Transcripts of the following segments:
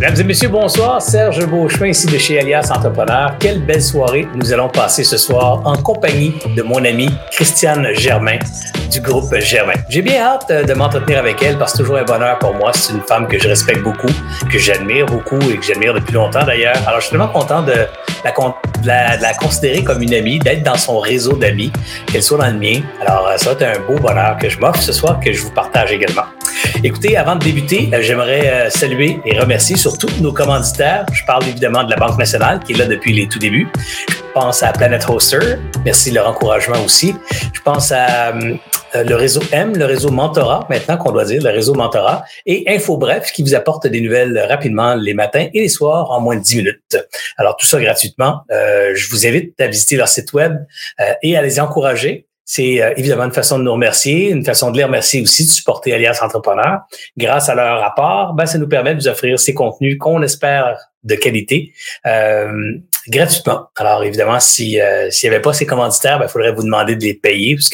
Mesdames et messieurs, bonsoir. Serge Beauchemin ici de chez Alias Entrepreneur. Quelle belle soirée nous allons passer ce soir en compagnie de mon amie Christiane Germain du groupe Germain. J'ai bien hâte euh, de m'entretenir avec elle parce que toujours un bonheur pour moi. C'est une femme que je respecte beaucoup, que j'admire beaucoup et que j'admire depuis longtemps d'ailleurs. Alors, je suis tellement content de la, considérer comme une amie, d'être dans son réseau d'amis, qu'elle soit dans le mien. Alors, euh, ça va un beau bonheur que je m'offre ce soir, que je vous partage également. Écoutez, avant de débuter, euh, j'aimerais saluer et remercier surtout nos commanditaires. Je parle évidemment de la Banque nationale qui est là depuis les tout débuts. Je pense à Planet Hoster. Merci de leur encouragement aussi. Je pense à euh, le réseau M, le réseau Mentorat, maintenant qu'on doit dire, le réseau Mentorat, et InfoBref qui vous apporte des nouvelles rapidement les matins et les soirs en moins de 10 minutes. Alors, tout ça gratuitement. Euh, je vous invite à visiter leur site web euh, et à les encourager. C'est évidemment une façon de nous remercier, une façon de les remercier aussi de supporter Alias Entrepreneur. Grâce à leur rapport, ben, ça nous permet de vous offrir ces contenus qu'on espère de qualité gratuitement. Alors évidemment, si euh, s'il n'y avait pas ces commanditaires, il ben, faudrait vous demander de les payer parce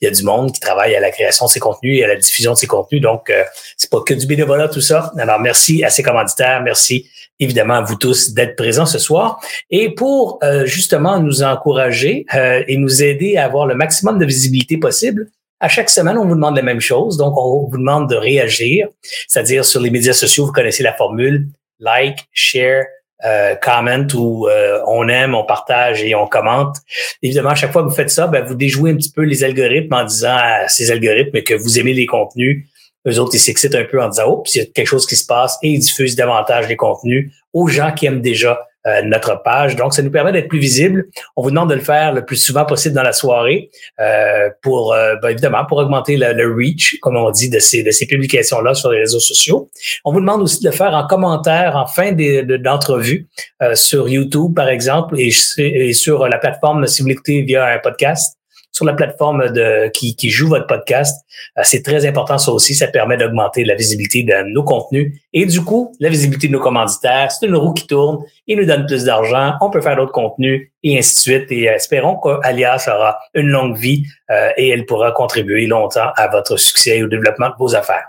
y a du monde qui travaille à la création de ces contenus et à la diffusion de ces contenus. Donc euh, c'est pas que du bénévolat tout ça. Alors merci à ces commanditaires, merci évidemment à vous tous d'être présents ce soir et pour euh, justement nous encourager euh, et nous aider à avoir le maximum de visibilité possible. À chaque semaine, on vous demande la même chose. Donc, on vous demande de réagir, c'est-à-dire sur les médias sociaux, vous connaissez la formule like, share, euh, comment où euh, on aime, on partage et on commente. Évidemment, à chaque fois que vous faites ça, ben, vous déjouez un petit peu les algorithmes en disant à ces algorithmes que vous aimez les contenus. Eux autres, ils s'excitent un peu en disant, puis il y a quelque chose qui se passe et ils diffusent davantage les contenus aux gens qui aiment déjà euh, notre page. Donc, ça nous permet d'être plus visible. On vous demande de le faire le plus souvent possible dans la soirée euh, pour, euh, ben, évidemment, pour augmenter le, reach, comme on dit, de ces, de ces publications-là sur les réseaux sociaux. On vous demande aussi de le faire en commentaire en fin d'entrevue sur YouTube, par exemple, et, et, sur la plateforme, si vous l'écoutez via un podcast, sur la plateforme de, qui, joue votre podcast. Euh, c'est très important ça aussi. Ça permet d'augmenter la visibilité de nos contenus et du coup, la visibilité de nos commanditaires. C'est une roue qui tourne. Ils nous donnent plus d'argent. On peut faire d'autres contenus et ainsi de suite. Et euh, espérons qu'Alias aura une longue vie euh, et elle pourra contribuer longtemps à votre succès et au développement de vos affaires.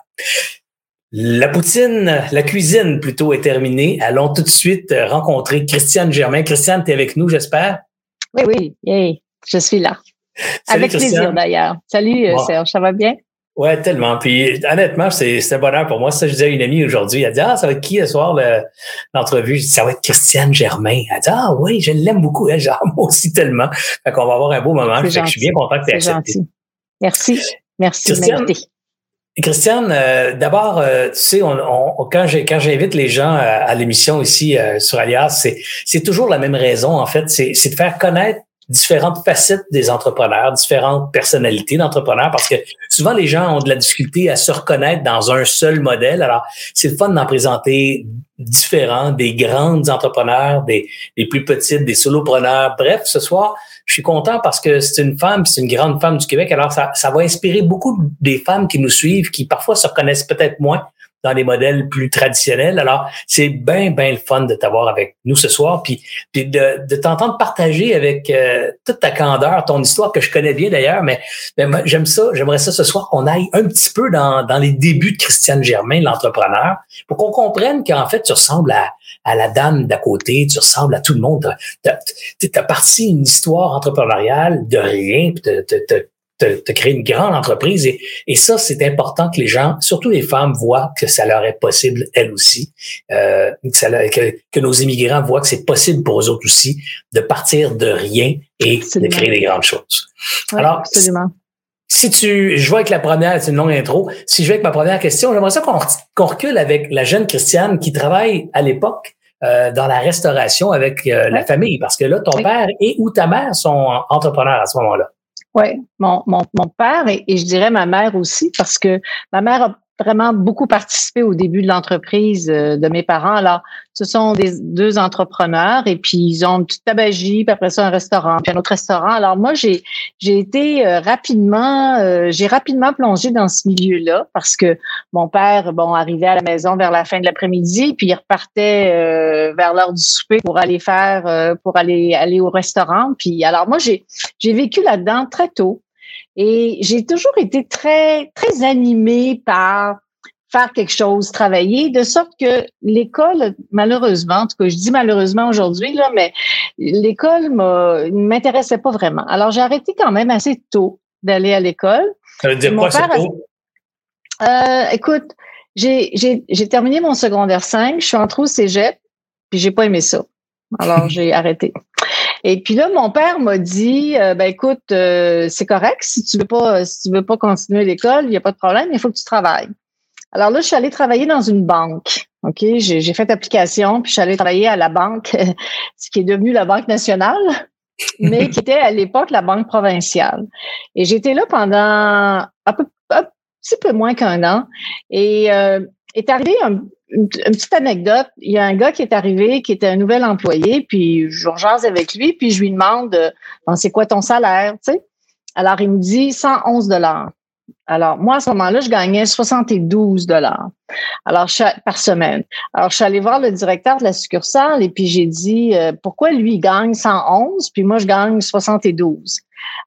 La poutine, la cuisine plutôt est terminée. Allons tout de suite rencontrer Christiane Germain. Christiane, tu es avec nous, j'espère? Oui, oui, je suis là. Avec plaisir d'ailleurs. Salut euh, Serge, ça va bien? Ouais, tellement. Puis honnêtement, c'est un bonheur pour moi. Ça, je disais à une amie aujourd'hui. Elle dit Ah, ça va être qui ce soir l'entrevue? je dis Ça va être Christiane Germain. Elle dit Ah oui, je l'aime beaucoup. Elle, genre, moi aussi tellement. Fait qu'on va avoir un beau moment. Fait que je suis bien content que tu aies accepté. Gentil. Merci. Merci Christiane, Christiane, euh, d'abord, euh, tu sais, on, on, quand j'invite les gens à, l'émission ici sur Alias, c'est toujours la même raison en fait, c'est de faire connaître différentes facettes des entrepreneurs, différentes personnalités d'entrepreneurs, parce que souvent les gens ont de la difficulté à se reconnaître dans un seul modèle. Alors, c'est le fun d'en présenter différents, des grandes entrepreneurs, des, plus petites, des solopreneurs. Bref, ce soir, je suis content parce que c'est une femme, c'est une grande femme du Québec. Alors, ça, ça va inspirer beaucoup des femmes qui nous suivent, qui parfois se reconnaissent peut-être moins dans des modèles plus traditionnels. Alors, c'est bien, bien le fun de t'avoir avec nous ce soir, puis, de, de t'entendre partager avec euh, toute ta candeur, ton histoire que je connais bien d'ailleurs, mais, j'aime ça, j'aimerais ça ce soir qu'on aille un petit peu dans, dans les débuts de Christiane Germain, l'entrepreneur, pour qu'on comprenne qu'en fait, tu ressembles à, à la dame d'à côté, tu ressembles à tout le monde. Tu as, parti une histoire entrepreneuriale de rien, puis te, créer une grande entreprise. Et, et ça, c'est important que les gens, surtout les femmes, voient que ça leur est possible, elles aussi. Euh, que, que, nos immigrants voient que c'est possible pour eux autres aussi de partir de rien et de créer des grandes choses. Alors, absolument. Si tu, je vois avec la première, c'est une longue intro. Si je vais avec ma première question, j'aimerais ça qu'on recule avec la jeune Christiane qui travaille à l'époque euh, dans la restauration avec euh, la famille, parce que là, ton père et ou ta mère sont entrepreneurs à ce moment-là. Oui, mon, mon, mon père et, je dirais ma mère aussi, parce que ma mère vraiment beaucoup participé au début de l'entreprise euh, de mes parents. Alors, ce sont des deux entrepreneurs et puis ils ont une petite tabagie, puis après ça un restaurant, puis un autre restaurant. Alors moi, j'ai j'ai été euh, rapidement, euh, j'ai rapidement plongé dans ce milieu-là parce que mon père, bon, arrivait à la maison vers la fin de l'après-midi, puis il repartait vers l'heure du souper pour aller faire, pour aller aller au restaurant. Puis alors moi, j'ai j'ai vécu là-dedans très tôt. Et j'ai toujours été très, très animée par faire quelque chose, travailler, de sorte que l'école, malheureusement, en tout cas, je dis malheureusement aujourd'hui, là, mais l'école ne m'intéressait pas vraiment. Alors, j'ai arrêté quand même assez tôt d'aller à l'école. Ça veut dire quoi, c'est tôt? Euh, écoute, j'ai terminé mon secondaire 5, je suis entrée au cégep, puis j'ai pas aimé ça. Alors, j'ai arrêté. Et puis là, mon père m'a dit, euh, ben écoute, euh, c'est correct si tu veux pas, si tu veux pas continuer l'école, il n'y a pas de problème, il faut que tu travailles. Alors là, je suis allée travailler dans une banque. OK, j'ai fait application, puis je suis allée travailler à la banque, ce qui est devenu la Banque nationale, mais qui était à l'époque la Banque provinciale. Et j'étais là pendant un, peu, un petit peu moins qu'un an. Et euh, est arrivé un, une, petite anecdote. Il y a un gars qui est arrivé, qui était un nouvel employé, puis je jase avec lui, puis je lui demande, c'est quoi ton salaire, tu sais? Alors, il me dit 111 dollars. Alors, moi, à ce moment-là, je gagnais 72 dollars. Alors, par semaine. Alors, je suis allée voir le directeur de la succursale et puis j'ai dit, euh, pourquoi lui, il gagne 111, puis moi, je gagne 72.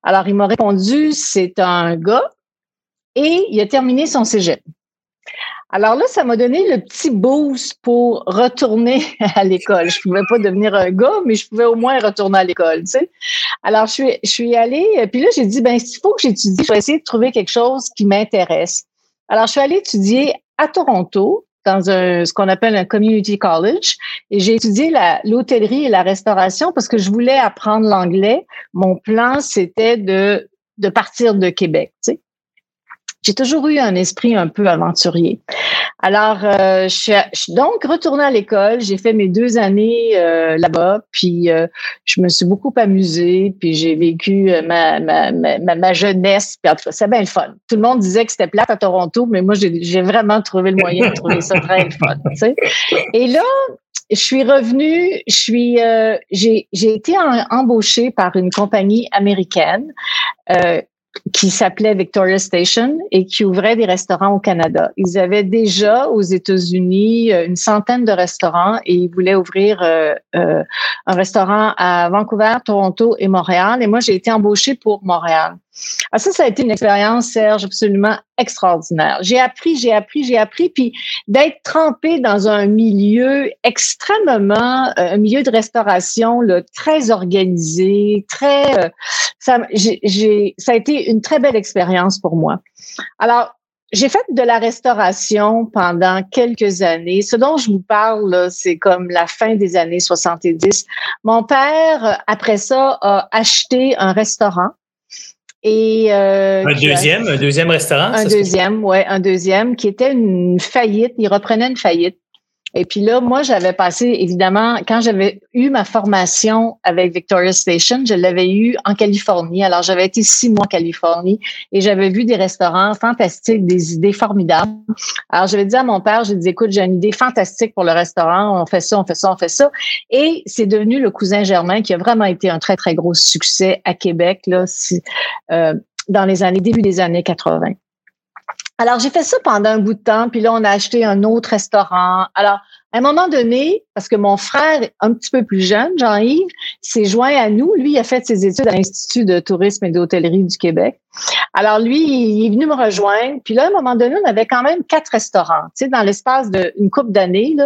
Alors, il m'a répondu, c'est un gars et il a terminé son cégep. Alors là, ça m'a donné le petit boost pour retourner à l'école. Je pouvais pas devenir un gars, mais je pouvais au moins retourner à l'école, tu sais. Alors, je suis, je suis allée, puis là, j'ai dit, ben, s'il faut que j'étudie, je vais essayer de trouver quelque chose qui m'intéresse. Alors, je suis allée étudier à Toronto, dans un, ce qu'on appelle un community college, et j'ai étudié l'hôtellerie et la restauration parce que je voulais apprendre l'anglais. Mon plan, c'était de, de partir de Québec, tu sais. J'ai toujours eu un esprit un peu aventurier. Alors, euh, je, suis, donc retournée à l'école. J'ai fait mes deux années euh, là-bas, puis euh, je me suis beaucoup amusée, puis j'ai vécu ma, ma, ma, ma, jeunesse. Puis en tout cas, c'est bien le fun. Tout le monde disait que c'était plate à Toronto, mais moi, j'ai vraiment trouvé le moyen de trouver ça très le fun. Tu sais. Et là, je suis revenue, je suis, j'ai, j'ai été embauchée par une compagnie américaine euh, qui s'appelait Victoria Station et qui ouvrait des restaurants au Canada. Ils avaient déjà aux États-Unis euh, une centaine de restaurants et ils voulaient ouvrir euh, euh, un restaurant à Vancouver, Toronto et Montréal. Et moi, j'ai été embauchée pour Montréal. Ah, ça, ça a été une expérience, Serge, absolument extraordinaire. J'ai appris, j'ai appris, j'ai appris, puis d'être trempé dans un milieu extrêmement, euh, un milieu de restauration là, très organisé, très, euh, ça, j'ai, ça a été une très belle expérience pour moi. Alors, j'ai fait de la restauration pendant quelques années. Ce dont je vous parle, c'est comme la fin des années 70. Mon père, après ça, a acheté un restaurant et, euh, un deuxième, un deuxième restaurant? Un deuxième, ouais, un deuxième qui était une faillite. Il reprenait une faillite. Et puis là, moi, j'avais passé, évidemment, quand j'avais eu ma formation avec Victoria Station, je l'avais eu en Californie. Alors, j'avais été six mois en Californie et j'avais vu des restaurants fantastiques, des idées formidables. Alors, j'avais dit à mon père, j'ai dit, écoute, j'ai une idée fantastique pour le restaurant. On fait ça, on fait ça, on fait ça. Et c'est devenu le cousin Germain qui a vraiment été un très, très gros succès à Québec, là, euh, dans les années, début des années 80. Alors, j'ai fait ça pendant un bout de temps, puis là, on a acheté un autre restaurant. Alors, à un moment donné, parce que mon frère, un petit peu plus jeune, Jean-Yves, s'est joint à nous. Lui, il a fait ses études à l'Institut de tourisme et d'hôtellerie du Québec. Alors, lui, il est venu me rejoindre. Puis là, à un moment donné, on avait quand même quatre restaurants, tu sais, dans l'espace d'une couple d'années.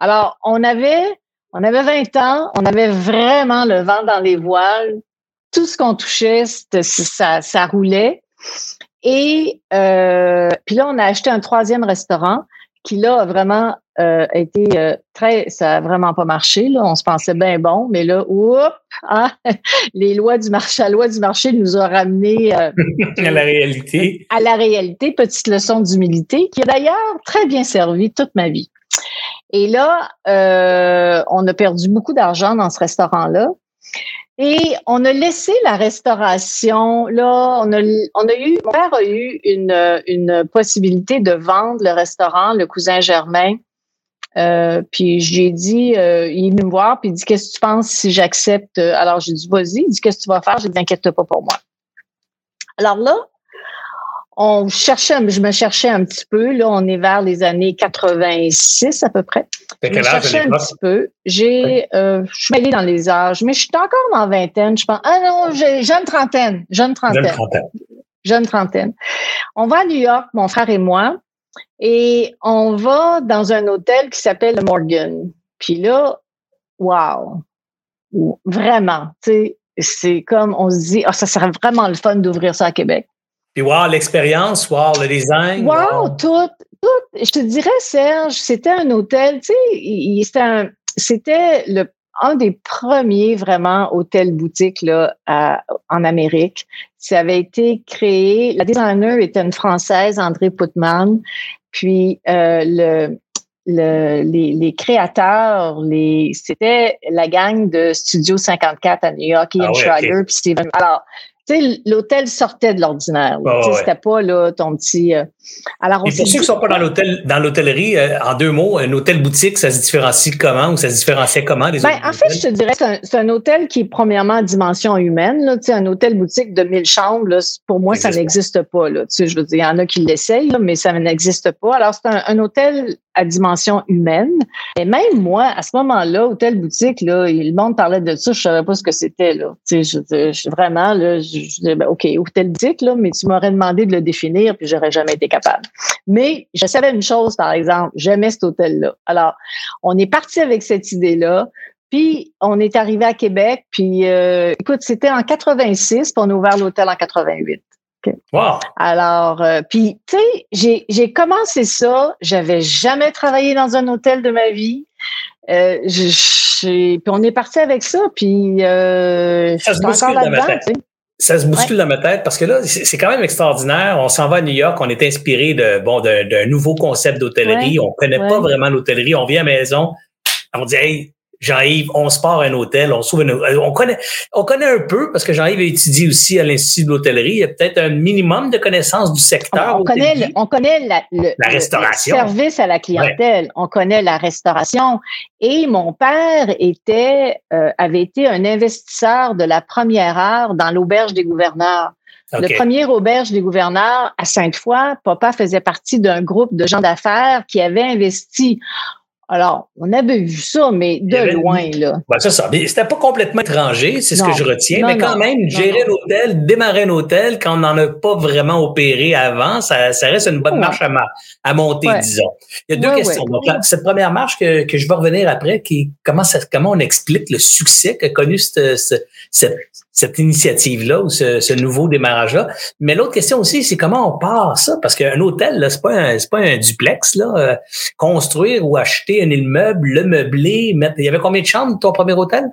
Alors, on avait, on avait 20 ans, on avait vraiment le vent dans les voiles. Tout ce qu'on touchait, ça, ça roulait. Et euh, puis là, on a acheté un troisième restaurant qui là a vraiment euh, été euh, très, ça a vraiment pas marché. Là, on se pensait bien bon, mais là, oups, hein, les lois du marché, la loi du marché nous a ramené à la réalité. À la réalité, petite leçon d'humilité qui a d'ailleurs très bien servi toute ma vie. Et là, on a perdu beaucoup d'argent dans ce restaurant-là. Et on a laissé la restauration. Là, on a, on a eu, mon père a eu une, une possibilité de vendre le restaurant, le cousin Germain. Euh, puis j'ai dit, euh, il est venu me voir, puis il dit Qu'est-ce que tu penses si j'accepte? Alors j'ai dit, vas-y, il dit Qu'est-ce que tu vas faire? J'ai dit, inquiète pas pour moi. Alors là, on cherchait, je me cherchais un petit peu. Là, on est vers les années 86 à peu près. Je me cherchais un petit peu. J'ai, euh, je suis allée dans les âges, mais je suis encore dans la vingtaine. Je pense, ah non, j'ai jeune trentaine, jeune trentaine, jeune trentaine. Jeune trentaine. On va à New York, mon frère et moi, et on va dans un hôtel qui s'appelle le Morgan. Puis là, wow, vraiment, tu sais, c'est comme on se dit, oh, ça serait vraiment le fun d'ouvrir ça à Québec. Puis voir l'expérience, voir le design. Wow, tout, tout. Je te dirais, Serge, c'était un hôtel, tu sais, c'était le un des premiers vraiment hôtels boutiques là en Amérique. Ça avait été créé. La designer était une française, André Putman. Puis euh, le, le, les, les, créateurs, les, c'était la gang de Studio 54 à New York, Ian ah Schreier, puis Steven. Alors, tu sais, l'hôtel sortait de l'ordinaire. C'était pas là ton petit. Euh, alors, Et pour ceux qui sont pas dans l'hôtel, dans l'hôtellerie, euh, en deux mots, un hôtel boutique, ça se différencie comment ou ça se différenciait comment des ben, En fait, je te dirais que c'est un, hôtel qui est premièrement à dimension humaine. Là, un hôtel boutique de 1000 chambres, là, pour moi, ça n'existe pas. Là, je veux dire, il y en a qui l'essayent, mais ça n'existe pas. Alors, c'est un, hôtel à dimension humaine. Et même moi, à ce moment-là, hôtel boutique, là, le monde parlait de ça, je savais pas ce que c'était. Là. Je, je, vraiment, là, je, disais, ben, OK, hôtel boutique, là, mais tu m'aurais demandé de le définir, puis j'aurais jamais été capable. Mais je savais une chose, par exemple, j'aimais cet hôtel-là. Alors, on est parti avec cette idée-là. Puis on est arrivé à Québec, puis euh, écoute, c'était en 86, puis on a ouvert l'hôtel en 88. Wow. Alors, euh, puis tu sais, j'ai commencé ça, j'avais jamais travaillé dans un hôtel de ma vie. Euh, puis on est parti avec ça, puis euh, je suis encore là-dedans ça se bouscule dans ma tête parce que là, c'est quand même extraordinaire. On s'en va à New York, on est inspiré de bon d'un nouveau concept d'hôtellerie. On connaît pas vraiment l'hôtellerie. On vient à la maison, on dit hey, Jean-Yves, on se part à un hôtel, on s'ouvre euh, on connaît, on connaît un peu parce que Jean-Yves étudie aussi à l'Institut de l'hôtellerie. Il y a peut-être un minimum de connaissances du secteur. On, connaît, on connaît la, le, restauration. service à la clientèle. On connaît la restauration. Et mon père était, euh, avait été un investisseur de la première heure dans l'auberge des gouverneurs. Le premier auberge des gouverneurs à Sainte-Foy, papa faisait partie d'un groupe de gens d'affaires qui avaient investi. Alors, on avait vu ça, mais de loin, là. Ben, c'est ça. C'était pas complètement étranger, c'est ce que je retiens. mais quand même, gérer l'hôtel, démarrer un hôtel, quand on n'en a pas vraiment opéré avant, ça, ça reste une bonne marche à, à monter, disons. Il y a deux questions. Donc, cette première marche que, que je vais revenir après, qui comment ça, comment on explique le succès qu'a connu cette, cette, cette initiative-là ou ce, ce, nouveau démarrage-là. Mais l'autre question aussi, c'est comment on part ça? Parce qu'un hôtel, là, c'est pas un, c'est pas un duplex, là. Euh, construire ou acheter un immeuble, le meubler, mettre. Il y avait combien de chambres, ton premier hôtel?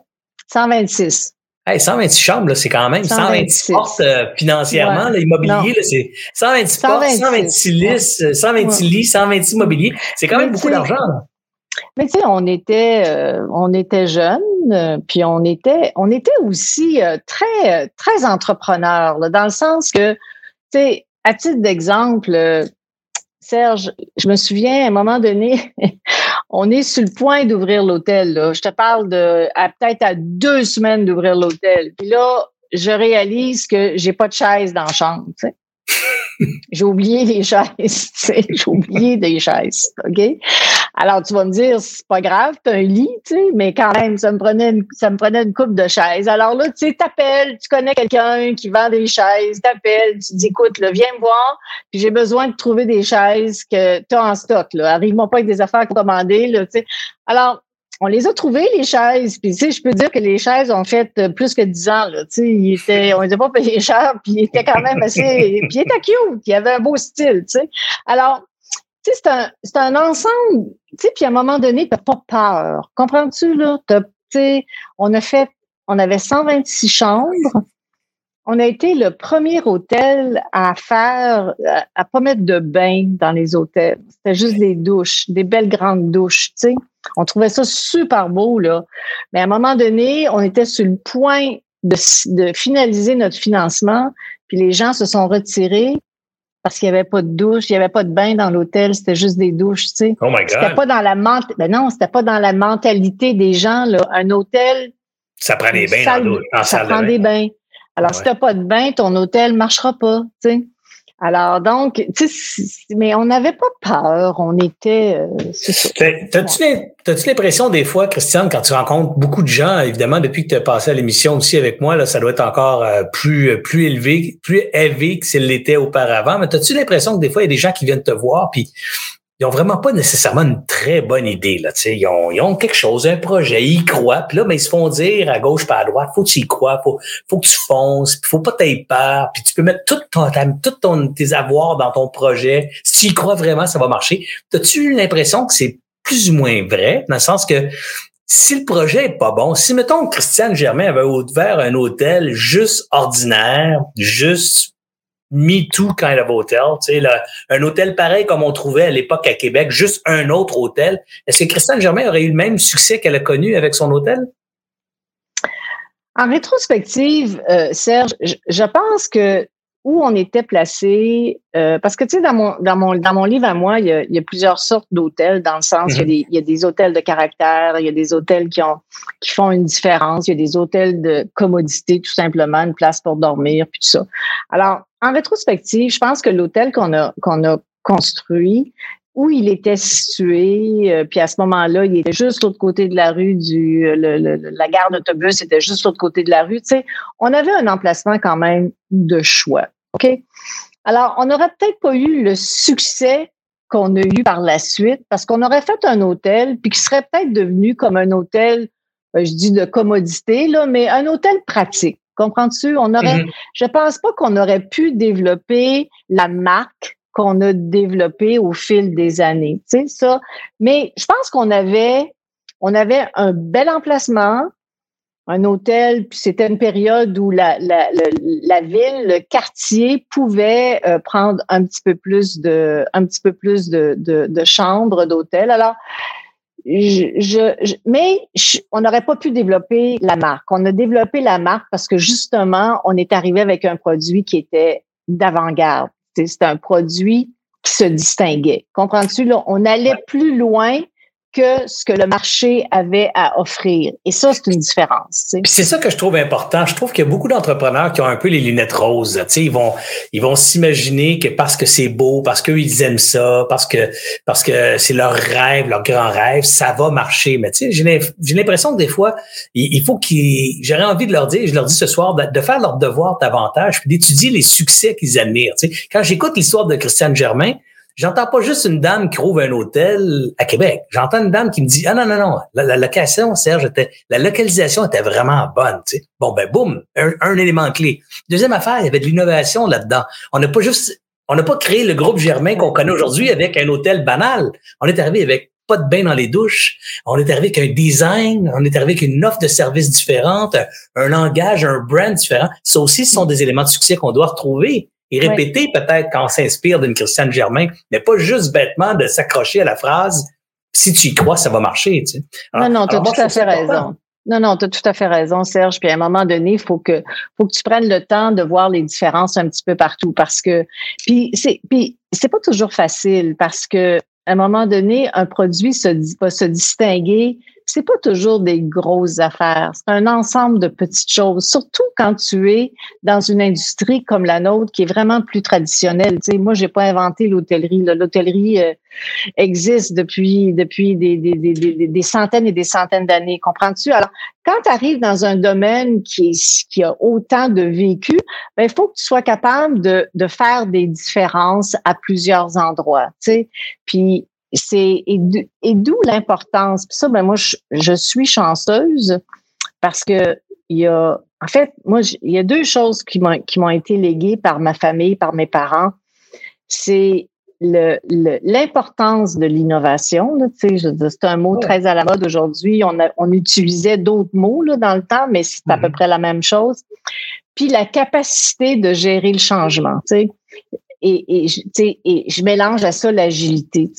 126. Hey, 126 chambres, c'est quand même 126, portes euh, financièrement. L'immobilier, c'est 126, portes, 126 lits, 126 lits, 126 mobiliers. C'est quand même beaucoup d'argent. Mais tu sais, on était, euh, on était jeunes, euh, puis on était, on était aussi euh, très, très entrepreneurs, dans le sens que, tu sais, à titre d'exemple, Serge, je me souviens à un moment donné, on est sur le point d'ouvrir l'hôtel. Je te parle de peut-être à deux semaines d'ouvrir l'hôtel. Puis là, je réalise que j'ai pas de chaise dans la chambre. J'ai oublié les chaises, j'ai oublié des chaises, OK? Alors, tu vas me dire, c'est pas grave, tu as un lit, tu sais, mais quand même, ça me prenait une, ça me prenait une coupe de chaises. Alors là, tu sais, t'appelles, tu connais quelqu'un qui vend des chaises, t'appelles, tu dis, écoute, là, viens me voir, puis j'ai besoin de trouver des chaises que tu as en stock, là. Arrive-moi pas avec des affaires commandées, là, tu sais. Alors, on les a trouvées, les chaises. Puis, tu sais, je peux dire que les chaises ont fait euh, plus que dix ans, là. Tu sais, ils étaient, on les a pas payés cher, puis ils étaient quand même assez, puis ils étaient cute, ils avaient un beau style, tu sais. Alors, c'est un, ensemble, tu sais, puis à un moment donné, t'as pas peur. Comprends-tu, là? tu sais, on a fait, on avait 126 chambres. On a été le premier hôtel à faire, à, pas mettre de bain dans les hôtels. C'était juste des douches, des belles grandes douches, tu sais. On trouvait ça super beau, là. Mais à un moment donné, on était sur le point de finaliser notre financement, puis les gens se sont retirés parce qu'il n'y avait pas de douche, il n'y avait pas de bain dans l'hôtel, c'était juste des douches, tu sais. Oh my God. C'était pas dans la ment ben non, c'était pas dans la mentalité des gens là. Un hôtel, Ça prend des bains dans l'eau. ça salle de prend bain. des bains. Alors Ouais. si t'as pas de bain, ton hôtel marchera pas, tu sais. Alors donc, tu sais, mais on n'avait pas peur, on était, euh, T'as-tu l'im- t'as-tu l'impression des fois, Christiane, quand tu rencontres beaucoup de gens, évidemment, depuis que tu as passé à l'émission aussi avec moi, là, ça doit être encore euh, plus, plus élevé, plus élevé que s'il l'était auparavant, mais as-tu l'impression que des fois, il y a des gens qui viennent te voir, puis ils ont vraiment pas nécessairement une très bonne idée, là, ils ont, ils ont quelque chose, un projet, ils croient, puis là, ben, ils se font dire à gauche pas à droite, faut que tu y crois, faut, faut que tu fonces, puis faut pas t'aies peur, puis tu peux mettre tout ton, tout ton, tes avoirs dans ton projet. Si tu y crois vraiment, ça va marcher. As-tu eu l'impression que c'est plus ou moins vrai, dans le sens que si le projet est pas bon, si mettons Christiane Germain avait ouvert un hôtel juste ordinaire, juste me too kind of hotel, tu sais, là, un hôtel pareil comme on trouvait à l'époque à Québec, juste un autre hôtel, est-ce que Christiane Germain aurait eu le même succès qu'elle a connu avec son hôtel? En rétrospective, euh, Serge, je, je pense que où on était placé, euh, parce que tu sais, dans mon, dans mon, dans mon livre à moi, il y a, il y a plusieurs sortes d'hôtels, dans le sens, il, y il y a des hôtels de caractère, il y a des hôtels qui ont qui font une différence, il y a des hôtels de commodité, tout simplement, une place pour dormir, puis tout ça. Alors, en rétrospective, je pense que l'hôtel qu'on a construit, où il était situé, euh, puis à ce moment-là, il était juste l'autre côté de la rue du le- la gare d'autobus était juste l'autre côté de la rue. Tu sais, on avait un emplacement quand même de choix. OK? Alors, on n'aurait peut-être pas eu le succès qu'on a eu par la suite parce qu'on aurait fait un hôtel puis qui serait peut-être devenu comme un hôtel, euh, je dis de commodité, là, mais un hôtel pratique. Comprends-tu? On aurait, Mhm. je pense pas qu'on aurait pu développer la marque qu'on a développée au fil des années. Tu sais, ça. Mais je pense qu'on avait, on avait un bel emplacement, un hôtel, puis c'était une période où la, la, la, la ville, le quartier pouvait euh, prendre un petit peu plus de, un petit peu plus de, de, de chambres d'hôtel. Alors, je, je, je- mais je- on n'aurait pas pu développer la marque. On a développé la marque parce que justement, on est arrivé avec un produit qui était d'avant-garde. C'était un produit qui se distinguait. Comprends-tu? Là, on allait plus loin que ce que le marché avait à offrir. Et ça, c'est une différence. c'est ça que je trouve important. Je trouve qu'il y a beaucoup d'entrepreneurs qui ont un peu les lunettes roses. Tu sais, ils vont, ils vont s'imaginer que parce que c'est beau, parce qu'ils aiment ça, parce que, parce que c'est leur rêve, leur grand rêve, ça va marcher. Mais tu sais, j'ai l'im- j'ai l'impression que des fois, il, faut qu'ils, j'aurais envie de leur dire, je leur dis ce soir, de, faire leur devoir davantage, puis d'étudier les succès qu'ils admirent. Tu sais, quand j'écoute l'histoire de Christiane Germain, J'entends pas juste une dame qui rouvre un hôtel à Québec. J'entends une dame qui me dit Ah non, non, non, la, location, Serge, était, la localisation était vraiment bonne. Bon, ben boum, un, élément clé. Deuxième affaire, il y avait de l'innovation là-dedans. On n'a pas juste on n'a pas créé le groupe Germain qu'on connaît aujourd'hui avec un hôtel banal. On est arrivé avec pas de bain dans les douches. On est arrivé avec un design, on est arrivé avec une offre de services différente, un langage, un brand différent. Ça aussi, ce sont des éléments de succès qu'on doit retrouver et répéter peut-être quand on s'inspire d'une Christiane Germain, mais pas juste bêtement de s'accrocher à la phrase si tu y crois, ça va marcher. Tu sais. Non, non, tu as alors tout à fait important. raison. Non, non, tu as tout à fait raison, Serge. Puis à un moment donné, il faut que, faut que tu prennes le temps de voir les différences un petit peu partout parce que, puis c'est, puis c'est pas toujours facile parce que à un moment donné, un produit se pas se distinguer, c'est pas toujours des grosses affaires. C'est un ensemble de petites choses, surtout quand tu es dans une industrie comme la nôtre qui est vraiment plus traditionnelle. Tu sais, moi, j'ai pas inventé l'hôtellerie. L'hôtellerie euh, existe depuis depuis des, des, des, des, centaines et des centaines d'années. Comprends-tu? Alors, quand tu arrives dans un domaine qui, qui a autant de vécu, ben, il faut que tu sois capable de, de faire des différences à plusieurs endroits. Tu sais? Puis c'est et, d'o- et d'où l'importance. Puis ça, ben moi, je, je suis chanceuse parce que il y a, en fait, moi, il y a deux choses qui m'ont qui m'ont été léguées par ma famille, par mes parents. C'est le- le- l'importance de l'innovation. C'est un mot très à la mode aujourd'hui. On, a- on utilisait d'autres mots là, dans le temps, mais c'est à peu Mhm. près la même chose. Puis la capacité de gérer le changement. tu sais. Et, je- mélange à ça l'agilité.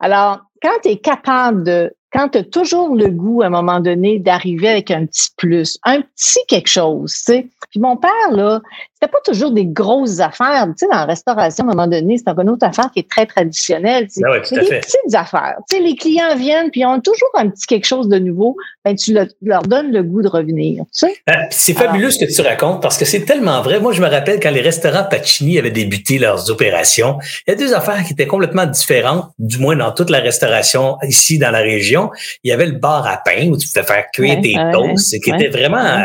Alors, quand tu es capable de quand tu as toujours le goût, à un moment donné, d'arriver avec un petit plus, un petit quelque chose, tu sais. Puis mon père, là, c'était pas toujours des grosses affaires. Tu sais, dans la restauration, à un moment donné, c'est une autre affaire qui est très traditionnelle. Tu sais. Ah des petites affaires. Tu sais, les clients viennent, puis ils ont toujours un petit quelque chose de nouveau. Ben, tu leur donnes le goût de revenir. Tu sais? Ah, c'est fabuleux ce que tu racontes, parce que c'est tellement vrai. Moi, je me rappelle quand les restaurants Pacini avaient débuté leurs opérations, il y a deux affaires qui étaient complètement différentes, du moins dans toute la restauration ici dans la région. Il y avait le bar à pain où tu pouvais faire cuire tes toasts, qui était vraiment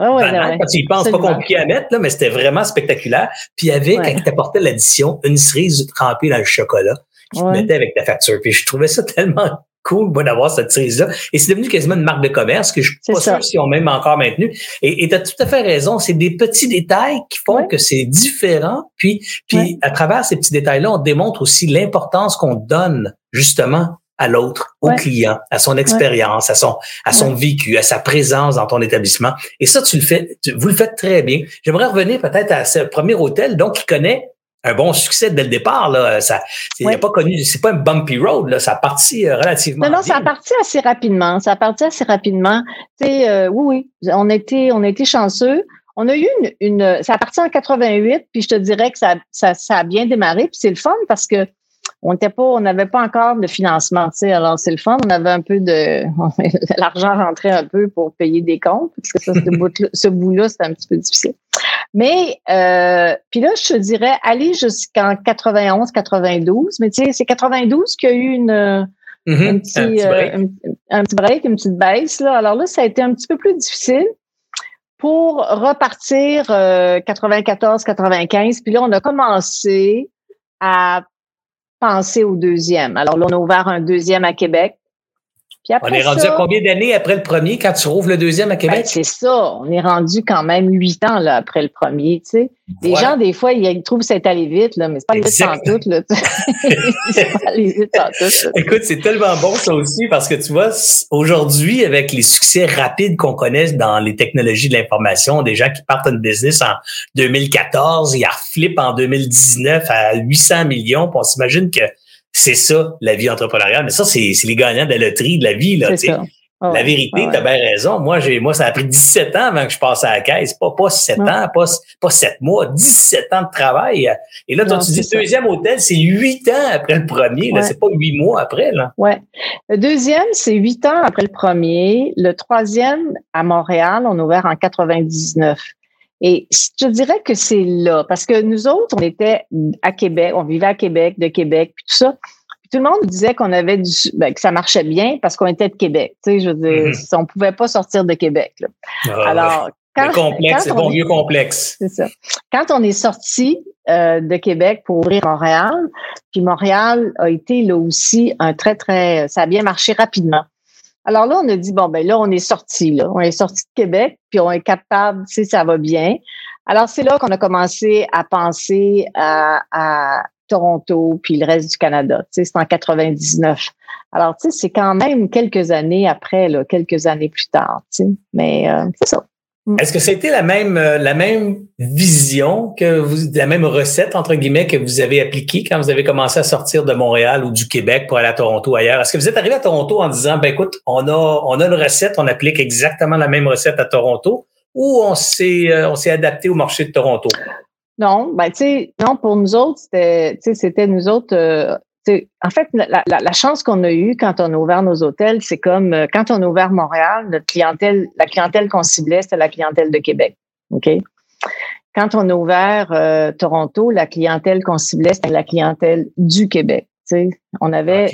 ah ouais, quand tu y penses, pas compliqué à mettre, là, mais c'était vraiment spectaculaire. Puis il y avait, quand tu apportais l'addition, une cerise trempée dans le chocolat que tu mettais avec ta facture. Puis je trouvais ça tellement cool d'avoir cette cerise-là. Et c'est devenu quasiment une marque de commerce que je suis pas sûr si on même encore maintenu. Et tu as tout à fait raison. C'est des petits détails qui font que c'est différent. Puis, puis à travers ces petits détails-là, on démontre aussi l'importance qu'on donne justement à l'autre, au client, à son expérience, à son à son vécu, à sa présence dans ton établissement. Et ça, tu le fais, vous le faites très bien. J'aimerais revenir peut-être à ce premier hôtel, donc qui connaît un bon succès dès le départ. Là, ça, il pas connu, c'est pas un bumpy road. Là, ça a parti euh, relativement. Non, non, ça a parti assez rapidement. Ça a parti assez rapidement. Euh, oui, oui, on était, on a été chanceux. On a eu une, une, ça a parti en 88, puis je te dirais que ça, ça, ça a bien démarré. Puis c'est le fun parce que on n'était pas, on n'avait pas encore de financement, tu sais. Alors c'est le fun, on avait un peu de, l'argent rentrait un peu pour payer des comptes, parce que ça, ce bout-là, c'était un petit peu difficile. Mais euh, puis là, je te dirais, aller jusqu'en 91, 92, mais tu sais, c'est 92 qu'il y a eu une mm-hmm. un, petit, euh, un, petit break. une petite baisse. Là. Alors là, ça a été un petit peu plus difficile pour repartir 94, euh, 95. Puis là, on a commencé à penser au deuxième. Alors là, on a ouvert un deuxième à Québec. On est rendu à combien d'années après le premier quand tu rouvres le deuxième à ben, Québec? c'est ça. On est rendu quand même huit ans là, après le premier. Tu sais. Les gens, des fois, ils trouvent que c'est allé vite, là, mais c'est pas allé vite en tout. Là, c'est pas allé vite en tout. Écoute, c'est tellement bon ça aussi parce que tu vois, aujourd'hui, avec les succès rapides qu'on connaît dans les technologies de l'information, des gens qui partent un business en 2014, ils reflippent en 2019 à 800 millions, puis on s'imagine que c'est ça, la vie entrepreneuriale. Mais ça, c'est les gagnants de la loterie de la vie. Là, la vérité, tu as bien raison. Moi, j'ai, moi, ça a pris 17 ans avant que je passe à la caisse. Pas, pas 7 ans, pas, pas 7 mois, 17 ans de travail. Et là, toi, tu dis deuxième hôtel, c'est 8 ans après le premier. Là, c'est pas 8 mois après, là. Ouais. Le deuxième, c'est 8 ans après le premier. Le troisième, à Montréal, on a ouvert en 99. Et je dirais que c'est là, parce que nous autres, on était à Québec, on vivait à Québec, de Québec, puis tout ça tout le monde disait qu'on avait du, ben, que ça marchait bien parce qu'on était de Québec. Tu sais, je veux dire, mm-hmm. on pouvait pas sortir de Québec. Là. Ah, Alors, quand, le complexe, c'est bon vieux complexe. C'est ça. Quand on est sorti euh, de Québec pour ouvrir Montréal, puis Montréal a été là aussi un très très, ça a bien marché rapidement. Alors là, on a dit bon ben là, on est sorti là, on est sorti de Québec, puis on est capable, tu sais, ça va bien. Alors c'est là qu'on a commencé à penser à, Toronto, puis le reste du Canada. Tu sais, c'est en 99. Alors, tu sais, c'est quand même quelques années après, là, quelques années plus tard. Tu sais, mais euh, c'est ça. Mm. Est-ce que c'était la même euh, la même vision que vous, la même recette entre guillemets que vous avez appliquée quand vous avez commencé à sortir de Montréal ou du Québec pour aller à Toronto ailleurs? Est-ce que vous êtes arrivé à Toronto en disant ben écoute, on a on a une recette, on applique exactement la même recette à Toronto ou on s'est euh, on s'est adapté au marché de Toronto? Non, ben tu sais, non, pour nous autres, c'était, c'était nous autres. Euh, en fait, la, chance qu'on a eue quand on a ouvert nos hôtels, c'est comme euh, quand on a ouvert Montréal, la clientèle qu'on ciblait, c'était la clientèle de Québec. OK? Quand on a ouvert euh, Toronto, la clientèle qu'on ciblait, c'était la clientèle du Québec on avait,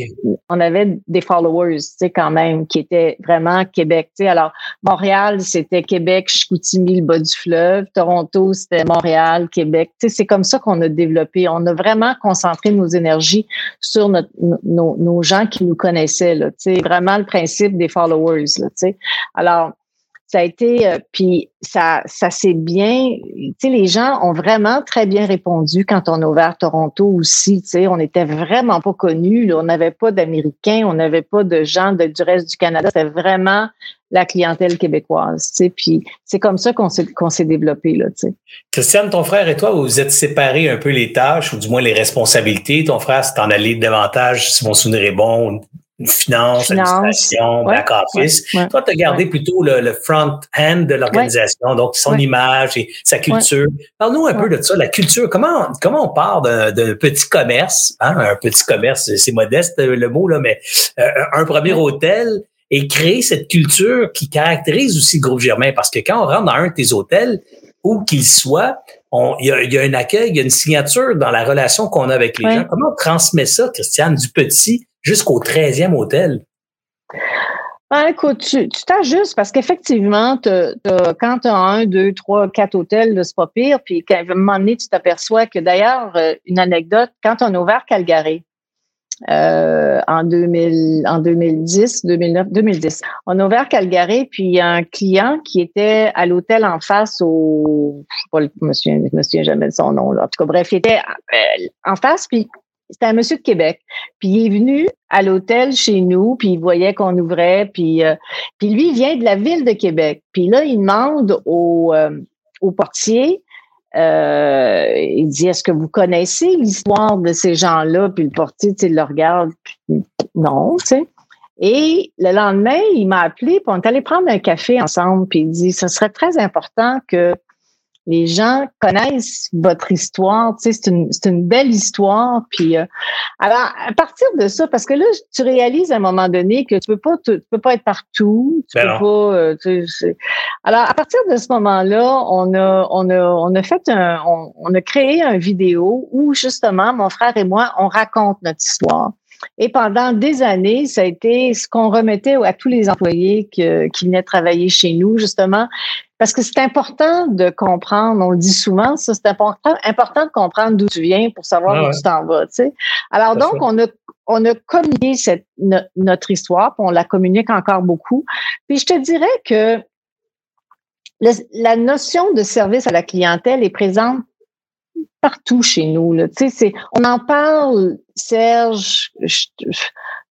on avait des followers, tu quand même, qui étaient vraiment Québec, tu Alors, Montréal, c'était Québec, Chicoutimi, le bas du fleuve. Toronto, c'était Montréal, Québec. Tu c'est comme ça qu'on a développé. On a vraiment concentré nos énergies sur notre, nos, gens qui nous connaissaient, là, tu Vraiment le principe des followers, là, tu Alors, ça a été, euh, puis ça, ça s'est bien, tu sais, les gens ont vraiment très bien répondu quand on a ouvert Toronto aussi, tu sais, on n'était vraiment pas connus, on n'avait pas d'Américains, on n'avait pas de gens du reste du Canada, c'était vraiment la clientèle québécoise, tu sais, puis c'est comme ça qu'on s'est, qu'on s'est développé, là, tu sais. Christiane, ton frère et toi, vous êtes séparés un peu les tâches, ou du moins les responsabilités. Ton frère s'est en allé davantage, si mon souvenir est bon, finance, administration, back office. Toi, tu as gardé plutôt le, front-end de l'organisation, donc son image et sa culture. Parle-nous un peu de ça, la culture. Comment, comment on part d'un petit commerce, hein, un petit commerce, c'est modeste le mot, là, mais euh, un premier hôtel et créer cette culture qui caractérise aussi le groupe Germain. Parce que quand on rentre dans un de tes hôtels, où qu'il soit, il y, a, un accueil, il y a une signature dans la relation qu'on a avec les gens. Comment on transmet ça, Christiane, du petit jusqu'au 13e hôtel? Ben, écoute, tu t'ajustes parce qu'effectivement, quand tu as un, deux, trois, quatre hôtels, c'est pas pire. Puis qu'à un moment donné, tu t'aperçois que d'ailleurs, euh, une anecdote, quand on a ouvert Calgary, euh, en, 2000, en 2010, 2009, 2010. On a ouvert Calgary, puis un client qui était à l'hôtel en face au, je je me souviens, me souviens jamais de son nom, là. En tout cas, bref, il était euh, en face, puis c'était un monsieur de Québec. Puis il est venu à l'hôtel chez nous, puis il voyait qu'on ouvrait, puis, euh, puis lui, il vient de la ville de Québec. Puis là, il demande au, au portier, euh, il dit Est-ce que vous connaissez l'histoire de ces gens-là? Puis le portier, tu le regarde. non, tu sais. Et le lendemain, il m'a appelé, puis on est allé prendre un café ensemble, puis il dit Ce serait très important que les gens connaissent votre histoire. Tu sais, c'est une, c'est une belle histoire. Puis, euh, alors, à partir de ça, parce que là, tu réalises à un moment donné que tu peux pas, tu, peux pas être partout. Tu ben peux pas. Euh, tu sais, alors, à partir de ce moment-là, on a, on a, on a fait un, on, on a créé un vidéo où justement, mon frère et moi, on raconte notre histoire. Et pendant des années, ça a été ce qu'on remettait à tous les employés qui, qui venaient travailler chez nous, justement, parce que c'est important de comprendre, on le dit souvent, ça, c'est important, important de comprendre d'où tu viens pour savoir ah où tu t'en vas, tu sais. Alors donc, on a, on a communiqué cette, notre histoire, puis on la communique encore beaucoup. Puis je te dirais que la notion de service à la clientèle est présente partout chez nous. Là. On en parle, Serge,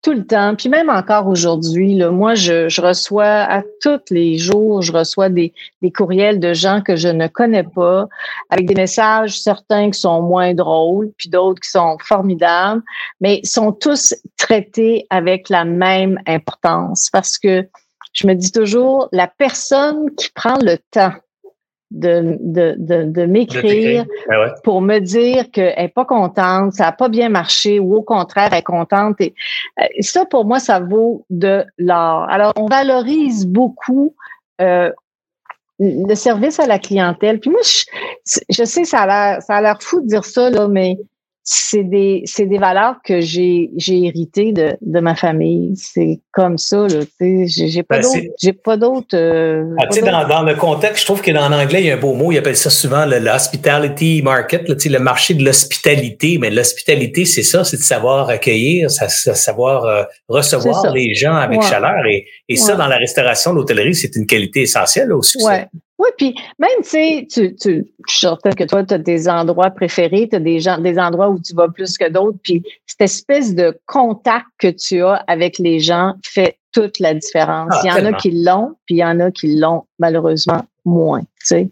tout le temps. Puis même encore aujourd'hui, là, moi, je, je, reçois à tous les jours, je reçois des, des courriels de gens que je ne connais pas, avec des messages, certains qui sont moins drôles, puis d'autres qui sont formidables, mais sont tous traités avec la même importance parce que je me dis toujours, la personne qui prend le temps de, de, de, de m'écrire ben pour me dire qu'elle n'est pas contente, ça n'a pas bien marché ou au contraire, elle est contente. Et, euh, ça, pour moi, ça vaut de l'or. Alors, on valorise beaucoup euh, le service à la clientèle. Puis moi, je, je sais, ça a l'air fou de dire ça, là, mais c'est des c'est des valeurs que j'ai j'ai hérité de, de ma famille. C'est comme ça là tu sais. J'ai pas ben, d'autres j'ai pas d'autres euh, ah, tu sais dans, dans le contexte je trouve que dans anglais il y a un beau mot ils appellent ça souvent le l'hospitality market tu sais le marché de l'hospitalité. Mais l'hospitalité c'est ça c'est de savoir accueillir ça, savoir euh, recevoir les gens avec chaleur. Et, et ça dans la restauration l'hôtellerie c'est une qualité essentielle aussi ouais. Oui, puis même, tu sais, tu, tu, je suis certaine que toi, tu as des endroits préférés, tu as des, gens, des endroits où tu vas plus que d'autres, puis cette espèce de contact que tu as avec les gens fait toute la différence. Ah, il y en a qui l'ont, puis il y en a qui l'ont malheureusement moins, tu sais.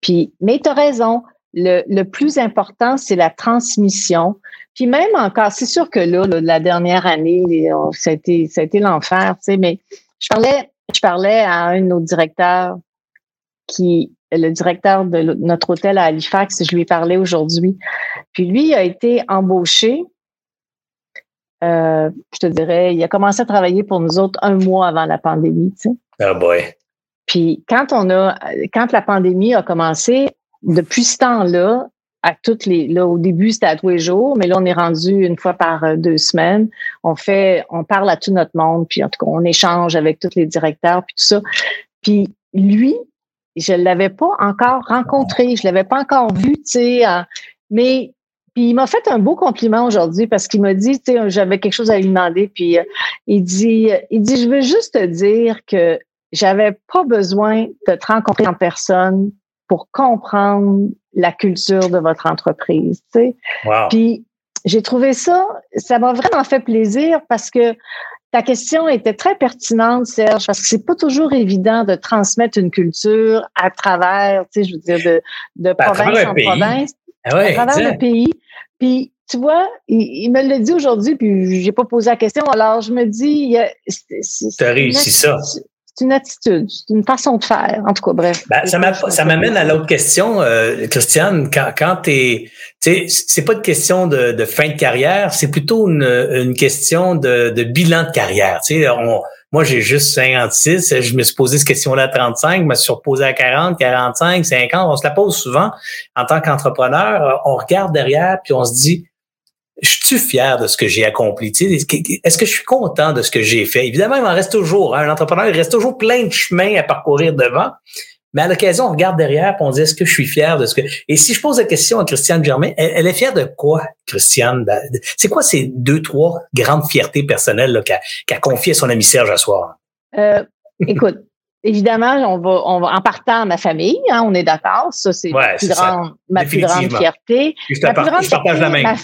Puis, mais tu as raison, le, le plus important, c'est la transmission. Puis même encore, c'est sûr que là, la dernière année, ça a été, ça a été l'enfer, tu sais, mais je parlais, je parlais à un de nos directeurs qui est le directeur de notre hôtel à Halifax, je lui ai parlé aujourd'hui. Puis lui a été embauché, euh, je te dirais, il a commencé à travailler pour nous autres un mois avant la pandémie. Tu sais. Oh boy. Puis quand on a, quand la pandémie a commencé, depuis ce temps-là, à toutes les, là, au début, c'était à tous les jours, mais là, on est rendu une fois par euh, deux semaines. On fait, on parle à tout notre monde, puis en tout cas, on échange avec tous les directeurs, puis tout ça. Puis lui, je l'avais pas encore rencontré, je l'avais pas encore vu, tu sais, euh, mais puis il m'a fait un beau compliment aujourd'hui parce qu'il m'a dit, tu sais, j'avais quelque chose à lui demander, puis euh, il dit, il dit, je veux juste te dire que j'avais pas besoin de te rencontrer en personne pour comprendre la culture de votre entreprise, tu sais. Puis j'ai trouvé ça, ça m'a vraiment fait plaisir parce que ta question était très pertinente, Serge, parce que c'est pas toujours évident de transmettre une culture à travers, tu sais, je veux dire, de, de province en province, ah à travers le pays. Puis tu vois, il, me l'a dit aujourd'hui, puis j'ai pas posé la question. Alors, je me dis, c'est réussi ça. C'est une attitude, c'est une façon de faire. En tout cas, bref. Ben, ça m'amène à l'autre question, euh, Christiane. Quand, quand tu c'est pas une question de, de, fin de carrière, c'est plutôt une, une question de, de, bilan de carrière. On, moi, j'ai juste 56. Je me suis posé cette question-là à 35, je me suis reposé à 40, 45, 50. On se la pose souvent en tant qu'entrepreneur. On regarde derrière puis on se dit, je suis fier de ce que j'ai accompli. Est-ce que je suis content de ce que j'ai fait? Évidemment, il m'en reste toujours. Hein. Un entrepreneur, il reste toujours plein de chemins à parcourir devant. Mais à l'occasion, on regarde derrière et on dit est-ce que je suis fier de ce que. Et si je pose la question à Christiane Germain, elle, est fière de quoi, Christiane? Ben, c'est quoi ces deux, trois grandes fiertés personnelles qu'a qu confiées à son ami Serge à soir? Euh, écoute, évidemment, on va, on va en partant à ma famille, hein, on est d'accord. Ça, c'est ma, plus grande, ma plus grande fierté. Je, ma partage la même.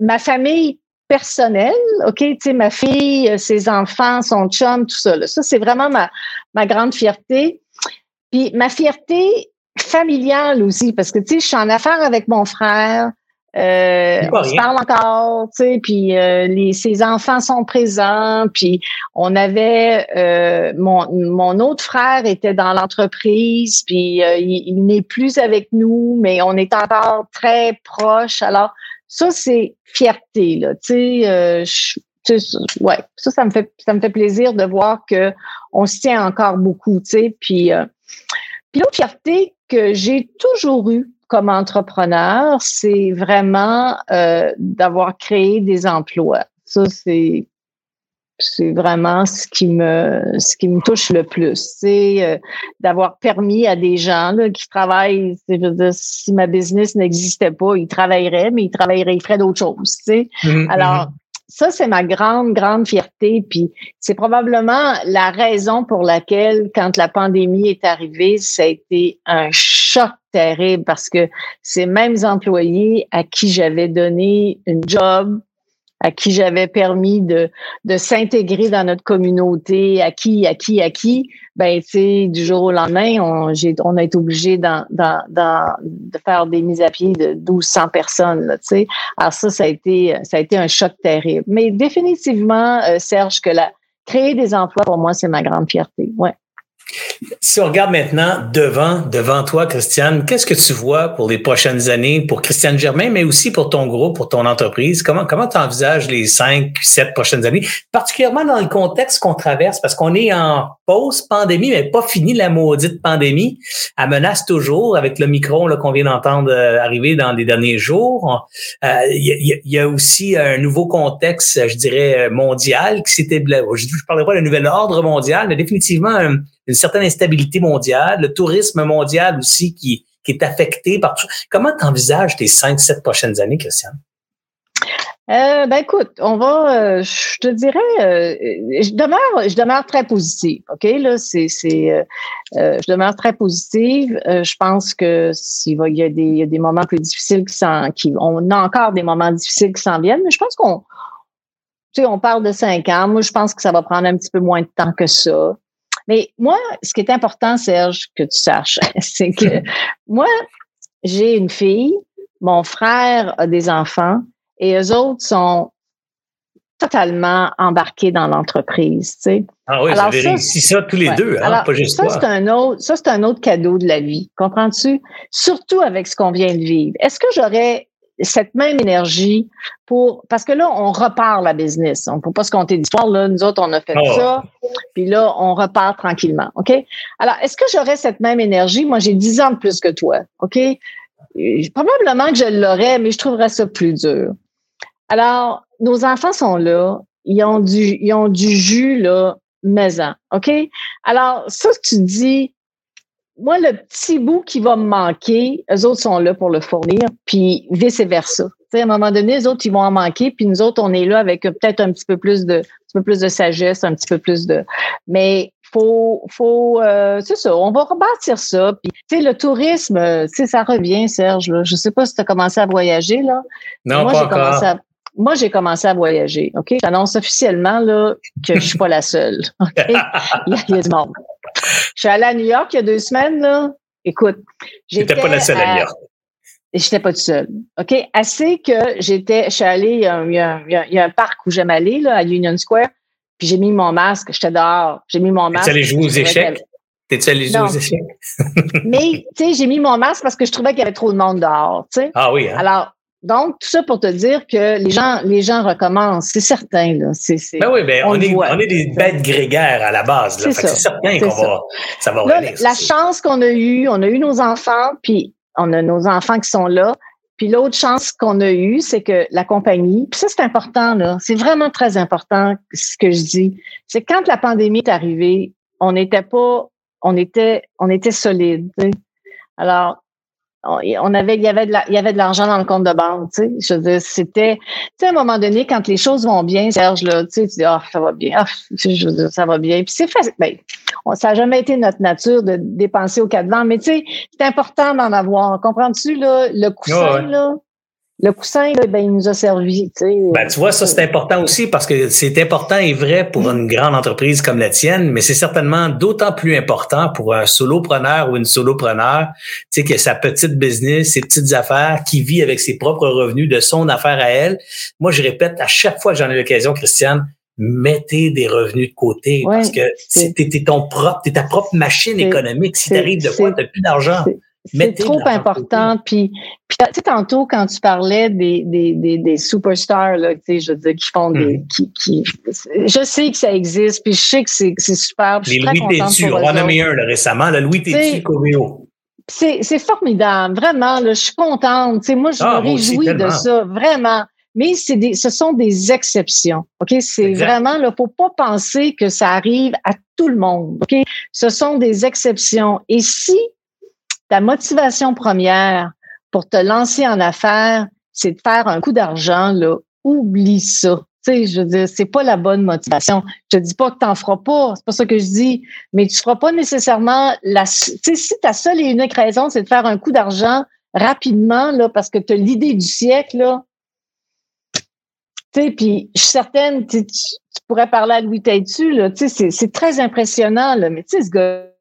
Ma, famille personnelle, OK, tu sais, ma fille, euh, ses enfants, son chum, tout ça. Ça, c'est vraiment ma, ma grande fierté. Puis ma fierté familiale aussi, parce que, tu sais, je suis en affaires avec mon frère. Euh, on se parle encore, tu sais, puis euh, les, ses enfants sont présents, puis on avait euh, mon, mon autre frère était dans l'entreprise, puis euh, il, n'est plus avec nous, mais on est encore très proches. Alors ça c'est fierté là, tu sais, ouais, ça ça me fait ça me fait plaisir de voir que on se tient encore beaucoup, tu sais, puis puis l'autre fierté que j'ai toujours eue comme entrepreneur, c'est vraiment euh, d'avoir créé des emplois. Ça, c'est c'est vraiment ce qui me ce qui me touche le plus, c'est euh, d'avoir permis à des gens là, qui travaillent. si ma business n'existait pas, ils travailleraient, mais ils travailleraient, ils feraient d'autres choses. Tu sais. Mm-hmm, Alors, mm-hmm ça, c'est ma grande, grande fierté. Puis c'est probablement la raison pour laquelle, quand la pandémie est arrivée, ça a été un choc terrible parce que ces mêmes employés à qui j'avais donné une job, à qui j'avais permis de, de s'intégrer dans notre communauté, à qui, à qui, à qui, ben, tu sais, du jour au lendemain, on, on a été obligé de faire des mises à pied de 1200 personnes, tu sais. Alors ça, ça a été, ça a été un choc terrible. Mais définitivement, euh, Serge, que la, créer des emplois, pour moi, c'est ma grande fierté. Ouais. Si on regarde maintenant devant, devant toi, Christiane, qu'est-ce que tu vois pour les prochaines années pour Christiane Germain, mais aussi pour ton groupe, pour ton entreprise? Comment, comment tu envisages les cinq, sept prochaines années, particulièrement dans le contexte qu'on traverse, parce qu'on est en post-pandémie, mais pas fini la maudite pandémie. Elle menace toujours avec le micro qu'on vient d'entendre euh, arriver dans les derniers jours. Euh, il y, a aussi un nouveau contexte, je dirais, mondial qui s'était... Je ne parlerai pas de nouvel ordre mondial, mais définitivement une certaine instabilité mondiale, le tourisme mondial aussi qui, qui est affecté par tout. Comment tu envisages tes cinq, sept prochaines années, Christian? Euh, ben écoute, on va, euh, je te dirais, euh, je demeure, je demeure très positive. Ok, là, c'est, c'est, euh, je demeure très positive. je pense que s'il va, il y a des, il y a des moments plus difficiles qui s'en, qui, on a encore des moments difficiles qui s'en viennent, mais je pense qu'on, tu sais, on parle de cinq ans. Moi, je pense que ça va prendre un petit peu moins de temps que ça. Mais moi, ce qui est important, Serge, que tu saches, c'est que moi, j'ai une fille, mon frère a des enfants et eux autres sont totalement embarqués dans l'entreprise. Tu sais. Ah oui, alors, ça, ça tous les deux, hein, pas juste ça, c'est un autre, ça, c'est un autre cadeau de la vie. Comprends-tu? Surtout avec ce qu'on vient de vivre. Est-ce que j'aurais cette même énergie pour parce que là on repart la business. On peut pas se compter d'histoire. Là nous autres on a fait oh. ça puis là on repart tranquillement ok? Alors est-ce que j'aurais cette même énergie? Moi j'ai dix ans de plus que toi ok? Probablement que je l'aurais mais je trouverais ça plus dur. Alors nos enfants sont là. Ils ont du ils ont du jus là maison ok? Alors ça tu dis moi, le petit bout qui va me manquer, eux autres sont là pour le fournir, puis vice-versa. à un moment donné, les autres, ils vont en manquer, puis nous autres, on est là avec peut-être un petit peu plus de un petit peu plus de sagesse, un petit peu plus de. Mais faut, faut, euh, c'est ça, on va rebâtir ça. Puis, tu sais, le tourisme, sais, ça revient, Serge. Là. Je sais pas si tu as commencé à voyager, là. Non, moi, pas encore. À, moi, j'ai commencé à voyager, OK? J'annonce officiellement, là, que je suis pas la seule, OK? il, y a, il y a du monde. Je suis allée à New York il y a deux semaines, là. Écoute, j'étais pas la seule à, New York. Et j'étais pas toute seule. OK? Assez que j'étais, je suis allée, il y, a, il, y a, un parc où j'aime aller, là, à Union Square, puis j'ai mis mon masque, j'étais dehors, j'ai mis mon masque. Tu allé jouer aux échecs? T'es-tu allé jouer aux échecs? Mais, tu sais, j'ai mis mon masque parce que je trouvais qu'il y avait trop de monde dehors, tu sais. Ah oui, hein? Alors, donc, tout ça pour te dire que les gens, les gens recommencent, c'est certain. Là. Ben oui, ben on, est, on est des bêtes grégaires à la base. Là. C'est, certain qu'on va, ça va là, La chance qu'on a eue, on a eu nos enfants, puis on a nos enfants qui sont là. Puis l'autre chance qu'on a eue, c'est que la compagnie, puis ça c'est important, là, c'est vraiment très important ce que je dis, c'est quand la pandémie est arrivée, on n'était pas, on était, on était solide. Alors, on avait, il y avait de il y avait de l'argent dans le compte de banque, tu sais. Je veux dire, c'était, tu sais, à un moment donné, quand les choses vont bien, Serge, là, tu sais, tu dis, ah, ça va bien, ah, je veux dire, ça va bien. Puis c'est facile. Ben, ça n'a jamais été notre nature de dépenser au cas de vent, mais tu sais, c'est important d'en avoir. Comprends-tu, là, le coussin, là? Le coussin, ben, il nous a servi. Tu, sais, ben, tu vois, ça, c'est important aussi parce que c'est important et vrai pour une grande entreprise comme la tienne, mais c'est certainement d'autant plus important pour un solopreneur ou une solopreneur, tu sais, que sa petite business, ses petites affaires, qui vit avec ses propres revenus de son affaire à elle. Moi, je répète à chaque fois que j'en ai l'occasion, Christiane, mettez des revenus de côté parce que t'es ton propre, t'es ta propre machine économique. Si t'arrives de quoi, t'as plus d'argent. C'est trop important. Puis, puis tu sais, tantôt, quand tu parlais des, des, des, des superstars, là, tu sais, je veux dire, qui font des. Hmm. Qui, qui, je sais que ça existe, puis je sais que c'est super. Les Louis Tétu, on en a un là, récemment, le Louis Tétu Coveo. C'est formidable, vraiment. Là, je suis contente. Tu sais, moi, je ah, me réjouis de ça, vraiment. Mais c'est des, ce sont des exceptions. OK? C'est vraiment, là, faut pas penser que ça arrive à tout le monde. OK? Ce sont des exceptions. Et si ta motivation première pour te lancer en affaires, c'est de faire un coup d'argent, là, oublie ça. Tu sais, je veux dire, c'est pas la bonne motivation. Je dis pas que t'en feras pas, c'est pas ça que je dis, mais tu feras pas nécessairement la, tu sais, si ta seule et unique raison, c'est de faire un coup d'argent rapidement, là, parce que tu as l'idée du siècle, là. Tu puis je suis certaine, tu, pourrais parler à Louis Taitu, là, tu sais, c'est très impressionnant, là, mais tu sais, ce gars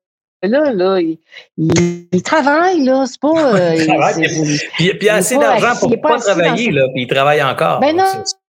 là, là, il, il, travaille, là, c'est pas. Euh, il travaille, puis, il a assez d'argent pour ne pas, travailler, là, puis il travaille encore. Ben non,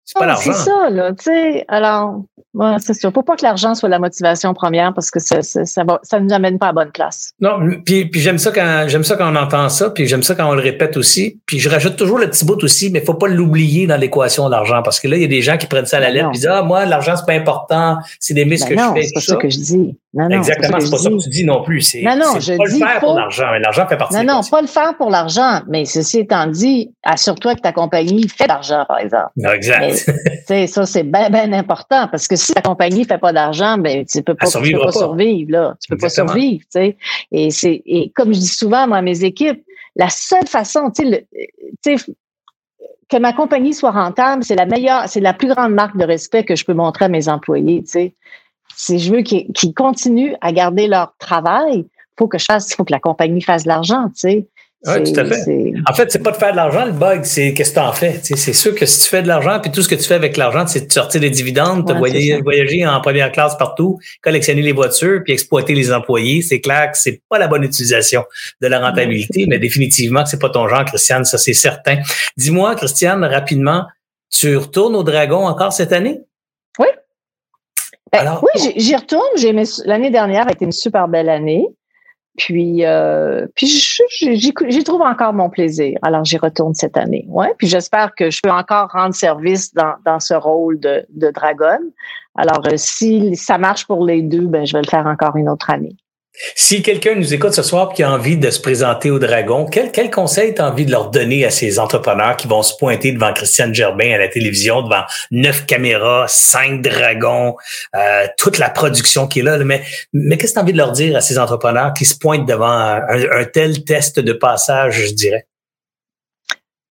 c'est pas l'argent. C'est ça, là, tu sais. Alors, Ouais, c'est sûr. Faut pas que l'argent soit la motivation première parce que ça, ça, ça, va, ça nous amène pas à bonne place. Non, puis, puis j'aime ça quand j'aime ça quand on entend ça, puis j'aime ça quand on le répète aussi. Puis je rajoute toujours le petit bout aussi, mais faut pas l'oublier dans l'équation de l'argent parce que là il y a des gens qui prennent ça à la ben lettre, et disent ah moi l'argent c'est pas important, c'est des misses ben que je fais. C'est pas ça que je dis. Non, non, Exactement, c'est pas, ça que tu dis non plus. C'est non, non, je pas dis le faire pour l'argent, mais l'argent fait partie. Non, non, pas le faire pour l'argent, mais ceci étant dit, assure-toi que ta compagnie fait de l'argent, par exemple. exact. Mais, ça c'est bien bien important parce que si ta compagnie fait pas d'argent, ben tu peux pas, tu peux pas, survivre là. Tu peux pas survivre, tu sais. Et c'est et comme je dis souvent moi à mes équipes, la seule façon, tu sais, que ma compagnie soit rentable, c'est la meilleure, c'est la plus grande marque de respect que je peux montrer à mes employés, tu sais. Si je veux qu'ils continuent à garder leur travail, faut que je fasse, faut que la compagnie fasse de l'argent, tu sais. Oui, tout à fait. En fait, c'est pas de faire de l'argent, le bug, c'est qu'est-ce que tu en fais. C'est sûr que si tu fais de l'argent, puis tout ce que tu fais avec l'argent, c'est de sortir des dividendes, de voyager, en première classe partout, collectionner les voitures, puis exploiter les employés. C'est clair que c'est pas la bonne utilisation de la rentabilité, mais définitivement que c'est pas ton genre, Christiane, ça c'est certain. Dis-moi, Christiane, rapidement, tu retournes au Dragon encore cette année? Oui. Ben, Alors, oui, j'y retourne. L'année dernière a été une super belle année. Puis, euh, puis j'y trouve encore mon plaisir. Alors, j'y retourne cette année. Ouais. Puis j'espère que je peux encore rendre service dans, dans ce rôle de, de dragonne. Alors, euh, si ça marche pour les deux, ben, je vais le faire encore une autre année. Si quelqu'un nous écoute ce soir et qui a envie de se présenter au Dragon, quel, conseil tu as envie de leur donner à ces entrepreneurs qui vont se pointer devant Christiane Gerbin à la télévision, devant neuf caméras, cinq dragons, euh, toute la production qui est là. Mais, qu'est-ce que tu as envie de leur dire à ces entrepreneurs qui se pointent devant un, tel test de passage, je dirais?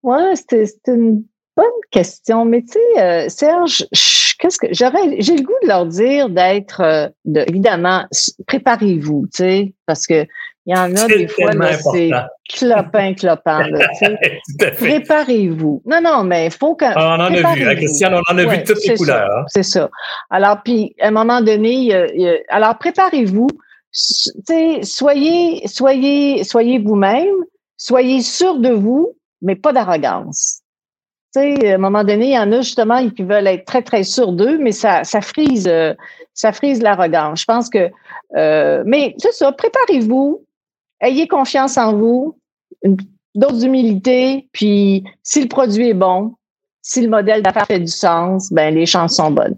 Ouais, c'est une bonne question. Mais tu sais, euh, Serge, je qu'est-ce que j'aurais, j'ai le goût de leur dire d'être, euh, de, évidemment, préparez-vous, tu sais, parce que il y en a des fois, c'est clopin, clopin, là, Préparez-vous. Non, non, mais il faut que. Ah, on en a vu, hein, Christiane, on en a vu toutes les couleurs. Hein. C'est ça. Alors, puis, à un moment donné, alors, préparez-vous. Tu sais, soyez, soyez, soyez vous-même, soyez sûr de vous, mais pas d'arrogance. À un moment donné, il y en a justement qui veulent être très, très sûrs d'eux, mais ça, frise, euh, ça frise l'arrogance. Je pense que, euh, mais c'est ça, préparez-vous, ayez confiance en vous, une dose d'humilité, puis si le produit est bon, si le modèle d'affaires fait du sens, ben les chances sont bonnes.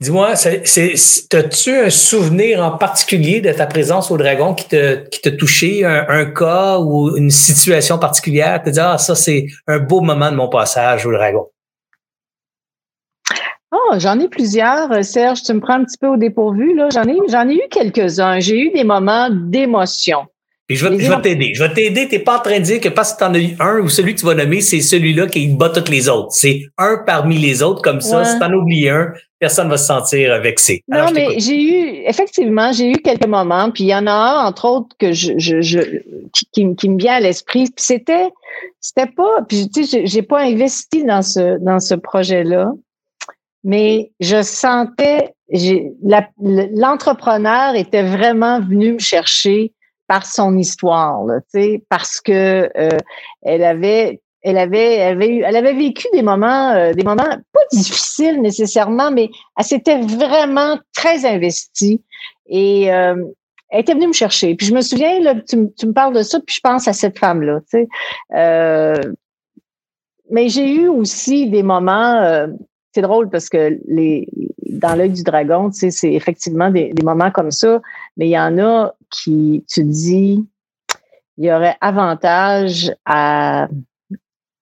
Dis-moi, as-tu un souvenir en particulier de ta présence au Dragon qui t'a qui touché, un, cas ou une situation particulière? Te dire, ah, ça, c'est un beau moment de mon passage au Dragon. Oh, j'en ai plusieurs, Serge. Tu me prends un petit peu au dépourvu. J'en j'en ai eu quelques-uns. J'ai eu des moments d'émotion je vais, t'aider. Je vais t'aider. T'es pas en train de dire que parce que tu en as eu un ou celui que tu vas nommer, c'est celui-là qui bat toutes les autres. C'est un parmi les autres. Comme ça, si tu en oublies un, personne va se sentir vexé. non, mais j'ai eu, effectivement, j'ai eu quelques moments. Puis il y en a un, entre autres, que je, je, qui, me vient à l'esprit. Puis c'était, c'était pas, puis tu sais, j'ai pas investi dans ce, dans ce projet-là. Mais je sentais, l'entrepreneur était vraiment venu me chercher par son histoire, parce que euh, elle avait elle avait, elle avait, vécu des moments, euh, des moments pas difficiles nécessairement, mais elle s'était vraiment très investie et euh, elle était venue me chercher. Puis je me souviens, là, tu, tu me parles de ça, puis je pense à cette femme-là. Tu sais. mais j'ai eu aussi des moments, c'est drôle parce que les, dans l'œil du dragon, tu sais, c'est effectivement des, des moments comme ça, mais il y en a qui, tu dis, il y aurait avantage à,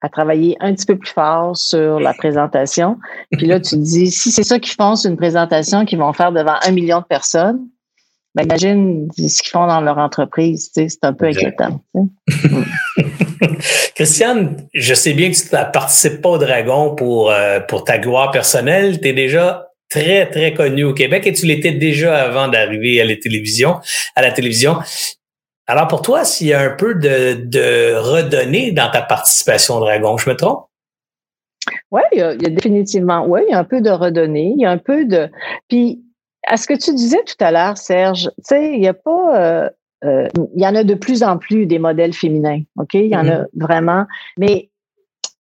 à travailler un petit peu plus fort sur la présentation. Puis là, tu dis, si c'est ça qu'ils font, c'est une présentation qu'ils vont faire devant un million de personnes, ben imagine ce qu'ils font dans leur entreprise. Tu sais, c'est un peu inquiétant. Christiane, je sais bien que tu ne participes pas au Dragon pour, euh, pour ta gloire personnelle. Tu es déjà très, très connu au Québec et tu l'étais déjà avant d'arriver à la télévision, à la télévision. Alors pour toi, s'il y a un peu de, de redonner dans ta participation au Dragon, je me trompe? Oui, il, y a définitivement, oui, il y a un peu de redonner, il y a un peu de. Puis, à ce que tu disais tout à l'heure, Serge, tu sais, il n'y a pas. Euh, euh, il y en a de plus en plus des modèles féminins, OK? Il y en a mm-hmm. vraiment. Mais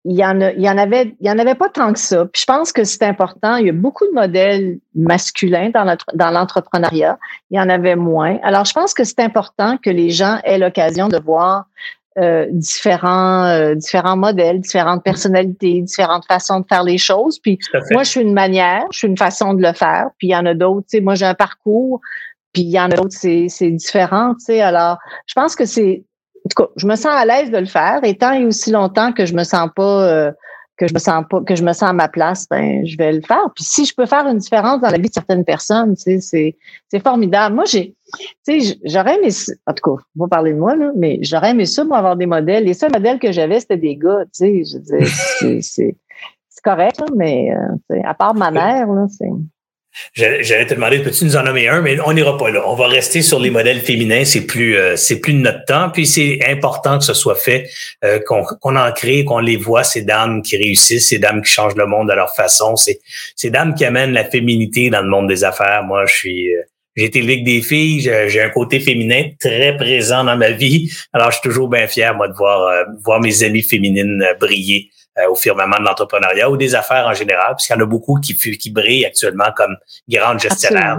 il y en a, il y en avait, il y en avait pas tant que ça. Puis je pense que c'est important. Il y a beaucoup de modèles masculins dans, dans l'entrepreneuriat. Il y en avait moins. Alors je pense que c'est important que les gens aient l'occasion de voir euh, différents, euh, différents modèles, différentes personnalités, différentes façons de faire les choses. Puis moi, je suis une manière, je suis une façon de le faire. Puis il y en a d'autres. Tu sais, moi, j'ai un parcours. Puis il y en a d'autres, c'est, c'est différent. Tu sais, alors je pense que c'est en tout cas, je me sens à l'aise de le faire. Et tant et aussi longtemps que je me sens pas, euh, que je me sens pas, que je me sens à ma place, ben, je vais le faire. Puis si je peux faire une différence dans la vie de certaines personnes, c'est, c'est formidable. Moi, j'ai, tu sais, j'aurais aimé, en tout cas, on va parler de moi, là, mais j'aurais aimé ça, moi, avoir des modèles. Les seuls modèles que j'avais, c'était des gars, tu sais, je c'est, c'est correct, mais, euh, à part ma mère, là, c'est, J'allais te demander, peux-tu nous en nommer un, mais on n'ira pas là. On va rester sur les modèles féminins. C'est plus, euh, c'est plus de notre temps. Puis c'est important que ce soit fait, euh, qu'on en crée, qu'on les voit ces dames qui réussissent, ces dames qui changent le monde de leur façon, ces, ces dames qui amènent la féminité dans le monde des affaires. Moi, je suis, euh, j'ai été avec des filles. J'ai un côté féminin très présent dans ma vie. Alors, je suis toujours bien fier, moi, de voir, voir mes amies féminines briller euh, au firmament de l'entrepreneuriat ou des affaires en général, puisqu'il y en a beaucoup qui, qui brillent actuellement comme grandes gestionnaires.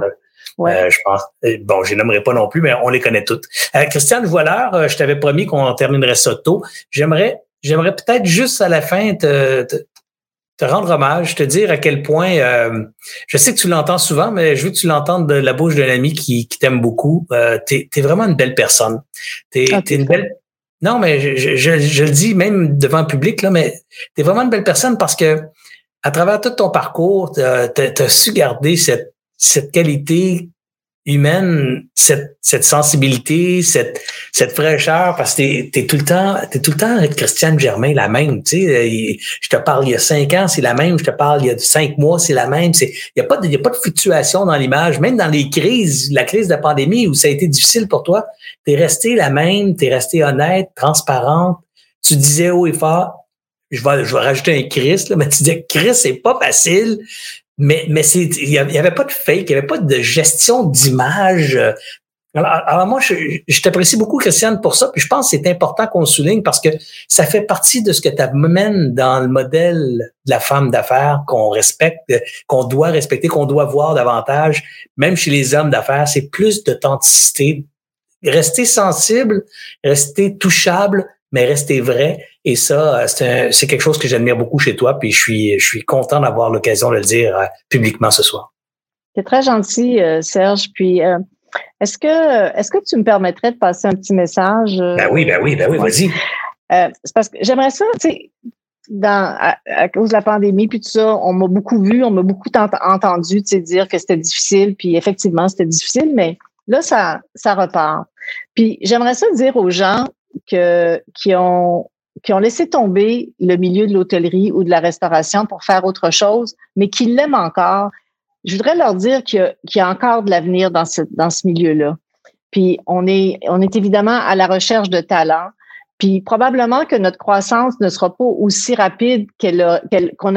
Euh, je pense. Euh, bon, je nommerai pas non plus, mais on les connaît toutes. Christiane Voileur, je t'avais promis qu'on terminerait ça tôt. J'aimerais, j'aimerais peut-être juste à la fin te, te, rendre hommage, te dire à quel point, je sais que tu l'entends souvent, mais je veux que tu l'entendes de la bouche d'un ami qui, qui t'aime beaucoup. Euh, tu es, vraiment une belle personne. Tu es, une belle non, mais je, le dis même devant le public, là, mais tu es vraiment une belle personne parce que à travers tout ton parcours, tu as, su garder cette, cette qualité humaine, cette, cette sensibilité, cette, cette fraîcheur, parce que t'es es tout le temps, t'es tout le temps avec Christiane Germain la même. Tu sais, je te parle il y a cinq ans, c'est la même. Je te parle il y a cinq mois, c'est la même. C'est, il y a pas de, y a pas de fluctuation dans l'image, même dans les crises, la crise de la pandémie où ça a été difficile pour toi. T'es resté la même, t'es resté honnête, transparente. Tu disais haut et fort, je vais, je vais rajouter un Chris, là, mais tu disais Chris, c'est pas facile. Mais, mais c'est, il y avait pas de fake, il y avait pas de gestion d'image. Alors, moi, je, t'apprécie beaucoup, Christiane, pour ça. Puis je pense que c'est important qu'on le souligne parce que ça fait partie de ce que tu amènes dans le modèle de la femme d'affaires qu'on respecte, qu'on doit respecter, qu'on doit voir davantage. Même chez les hommes d'affaires, c'est plus d'authenticité. Rester sensible, rester touchable, mais rester vrai. Et ça, c'est quelque chose que j'admire beaucoup chez toi. Puis je suis, je suis content d'avoir l'occasion de le dire euh, publiquement ce soir. C'est très gentil, euh, Serge. Puis euh, est-ce que, est-ce que tu me permettrais de passer un petit message? Euh? Ben oui, ben oui, ben oui, vas-y. Euh, c'est parce que j'aimerais ça, tu sais, dans, à, cause de la pandémie, puis tout ça, on m'a beaucoup vu, on m'a beaucoup entendu, tu sais, dire que c'était difficile, puis effectivement, c'était difficile, mais là, ça, ça repart. Puis j'aimerais ça dire aux gens que, qui ont, qui ont laissé tomber le milieu de l'hôtellerie ou de la restauration pour faire autre chose, mais qui l'aiment encore, je voudrais leur dire qu'il y, a encore de l'avenir dans ce, milieu-là. Puis on est, on est évidemment à la recherche de talents. Puis probablement que notre croissance ne sera pas aussi rapide qu'on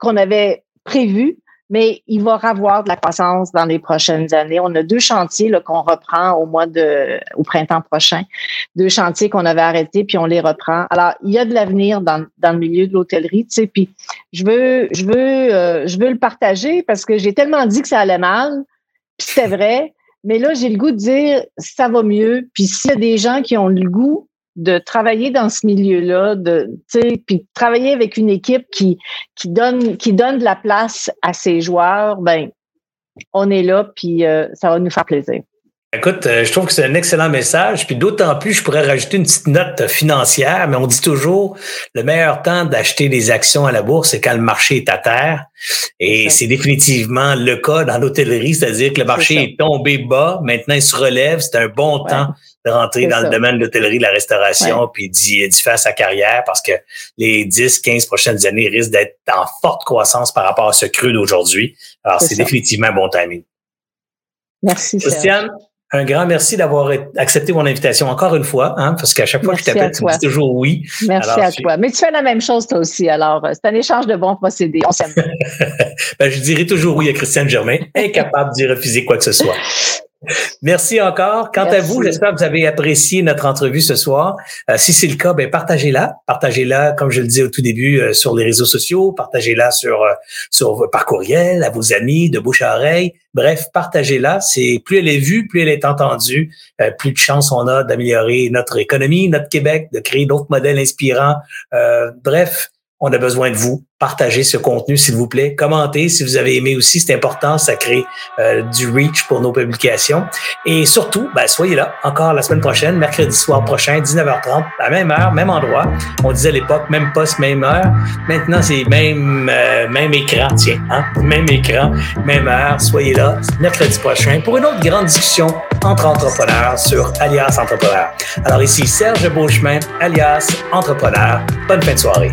qu'on avait prévu, mais il va avoir de la croissance dans les prochaines années. On a deux chantiers qu'on reprend au mois de au printemps prochain, deux chantiers qu'on avait arrêtés puis on les reprend. Alors il y a de l'avenir dans, dans le milieu de l'hôtellerie, tu sais. Puis je veux je veux euh, je veux le partager parce que j'ai tellement dit que ça allait mal, puis c'était vrai. Mais là, j'ai le goût de dire ça va mieux. Puis s'il y a des gens qui ont le goût de travailler dans ce milieu-là, de puis travailler avec une équipe qui qui donne qui donne de la place à ses joueurs, ben on est là puis euh, ça va nous faire plaisir. Écoute, euh, je trouve que c'est un excellent message. Puis d'autant plus, je pourrais rajouter une petite note financière, mais on dit toujours le meilleur temps d'acheter des actions à la bourse, c'est quand le marché est à terre. Et c'est définitivement le cas dans l'hôtellerie, c'est-à-dire que le marché est, tombé bas, maintenant il se relève, c'est un bon temps de rentrer dans le domaine de l'hôtellerie, de la restauration, puis d'y faire sa carrière parce que les 10, 15 prochaines années risquent d'être en forte croissance par rapport à ce creux d'aujourd'hui. Alors, c'est définitivement un bon timing. Merci. Christiane, un grand merci d'avoir accepté mon invitation encore une fois, hein, parce qu'à chaque fois que je t'appelle, tu me dis toujours oui. Merci à toi. Mais tu fais la même chose toi aussi. Alors, euh, c'est un échange de bons procédés. On s'aime. ben, je dirais toujours oui à Christiane Germain, incapable d'y refuser quoi que ce soit. Merci encore. Quant à vous, j'espère que vous avez apprécié notre entrevue ce soir. Euh, si c'est le cas, ben partagez-la. Partagez-la, comme je le disais au tout début, euh, sur les réseaux sociaux. Partagez-la sur, sur par courriel, à vos amis, de bouche à oreille. Bref, partagez-la. C'est plus elle est vue, plus elle est entendue, euh, plus de chances on a d'améliorer notre économie, notre Québec, de créer d'autres modèles inspirants. Euh, bref, on a besoin de vous. Partagez ce contenu, s'il vous plaît. Commentez si vous avez aimé aussi, c'est important, ça crée euh, du reach pour nos publications. Et surtout, ben, soyez là encore la semaine prochaine, mercredi soir prochain, 19h30, à même heure, même endroit. On disait à l'époque, même poste, même heure. Maintenant, c'est même, euh, même écran, tiens, hein? même écran, même heure. Soyez là mercredi prochain pour une autre grande discussion entre entrepreneurs sur Alias Entrepreneur. Alors ici, Serge Beauchemin, alias Entrepreneur. Bonne fin de soirée.